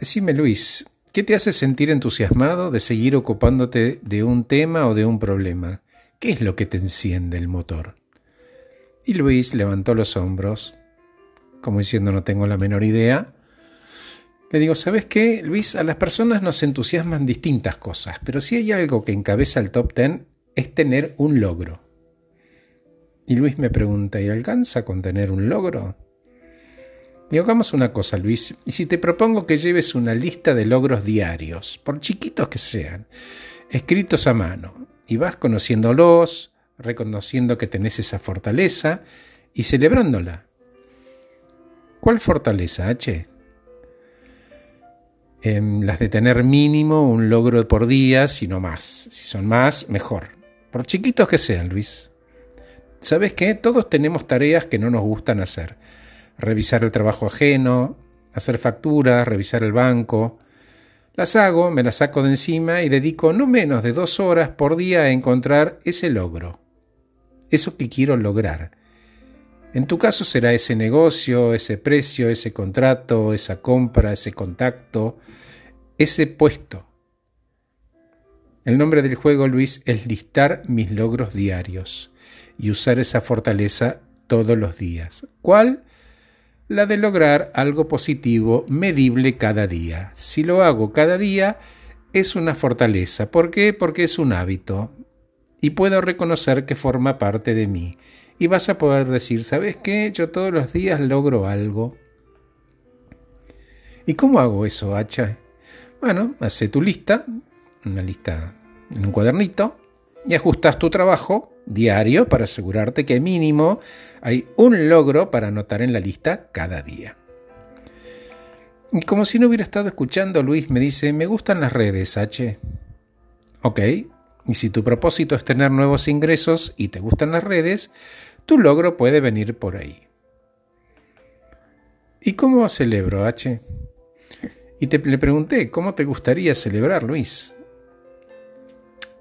Decime, Luis, ¿qué te hace sentir entusiasmado de seguir ocupándote de un tema o de un problema? ¿Qué es lo que te enciende el motor? Y Luis levantó los hombros, como diciendo no tengo la menor idea. Le digo, ¿sabes qué, Luis? A las personas nos entusiasman distintas cosas, pero si hay algo que encabeza el top ten es tener un logro. Y Luis me pregunta, ¿y alcanza con tener un logro? Y hagamos una cosa, Luis, y si te propongo que lleves una lista de logros diarios, por chiquitos que sean, escritos a mano, y vas conociéndolos, reconociendo que tenés esa fortaleza y celebrándola. ¿Cuál fortaleza, H? Em, las de tener mínimo un logro por día, si no más. Si son más, mejor. Por chiquitos que sean, Luis. ¿Sabes qué? Todos tenemos tareas que no nos gustan hacer. Revisar el trabajo ajeno, hacer facturas, revisar el banco. Las hago, me las saco de encima y dedico no menos de dos horas por día a encontrar ese logro. Eso que quiero lograr. En tu caso será ese negocio, ese precio, ese contrato, esa compra, ese contacto, ese puesto. El nombre del juego, Luis, es listar mis logros diarios y usar esa fortaleza todos los días. ¿Cuál? La de lograr algo positivo, medible cada día. Si lo hago cada día, es una fortaleza. ¿Por qué? Porque es un hábito y puedo reconocer que forma parte de mí. Y vas a poder decir, ¿sabes qué? Yo todos los días logro algo. ¿Y cómo hago eso, Hacha? Bueno, hace tu lista, una lista en un cuadernito, y ajustas tu trabajo diario para asegurarte que mínimo hay un logro para anotar en la lista cada día. Y como si no hubiera estado escuchando, Luis me dice, me gustan las redes, H. Ok, y si tu propósito es tener nuevos ingresos y te gustan las redes, tu logro puede venir por ahí. ¿Y cómo celebro, H? Y te, le pregunté, ¿cómo te gustaría celebrar, Luis?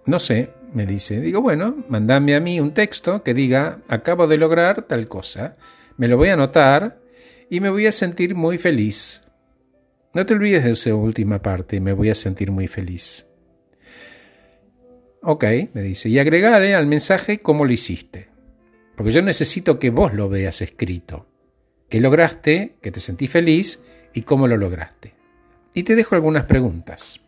No sé, me dice. Digo, bueno, mandame a mí un texto que diga, acabo de lograr tal cosa. Me lo voy a anotar y me voy a sentir muy feliz. No te olvides de esa última parte, me voy a sentir muy feliz. Ok, me dice, y agregaré al mensaje cómo lo hiciste. Porque yo necesito que vos lo veas escrito. ¿Qué lograste? ¿Que te sentí feliz? ¿Y cómo lo lograste? Y te dejo algunas preguntas.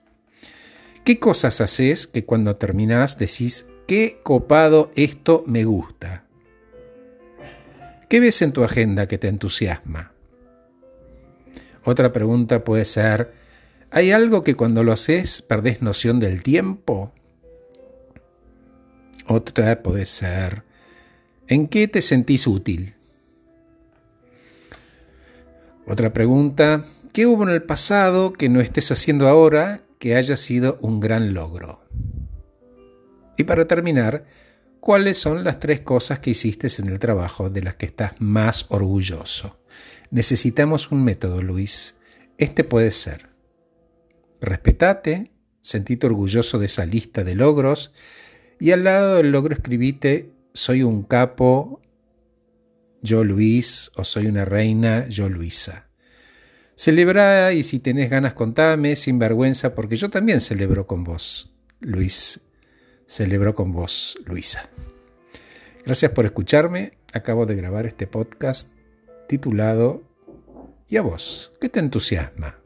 ¿Qué cosas haces que cuando terminás decís, qué copado esto me gusta? ¿Qué ves en tu agenda que te entusiasma? Otra pregunta puede ser, ¿hay algo que cuando lo haces perdés noción del tiempo? Otra puede ser, ¿en qué te sentís útil? Otra pregunta, ¿qué hubo en el pasado que no estés haciendo ahora que haya sido un gran logro? Y para terminar, ¿cuáles son las tres cosas que hiciste en el trabajo de las que estás más orgulloso? Necesitamos un método, Luis. Este puede ser. Respetate, sentite orgulloso de esa lista de logros y al lado del logro escribite soy un capo, yo Luis, o soy una reina, yo Luisa. Celebra y si tenés ganas contame sin vergüenza, porque yo también celebro con vos, Luis. Celebro con vos, Luisa. Gracias por escucharme. Acabo de grabar este podcast titulado ¿Y a vos? ¿Qué te entusiasma?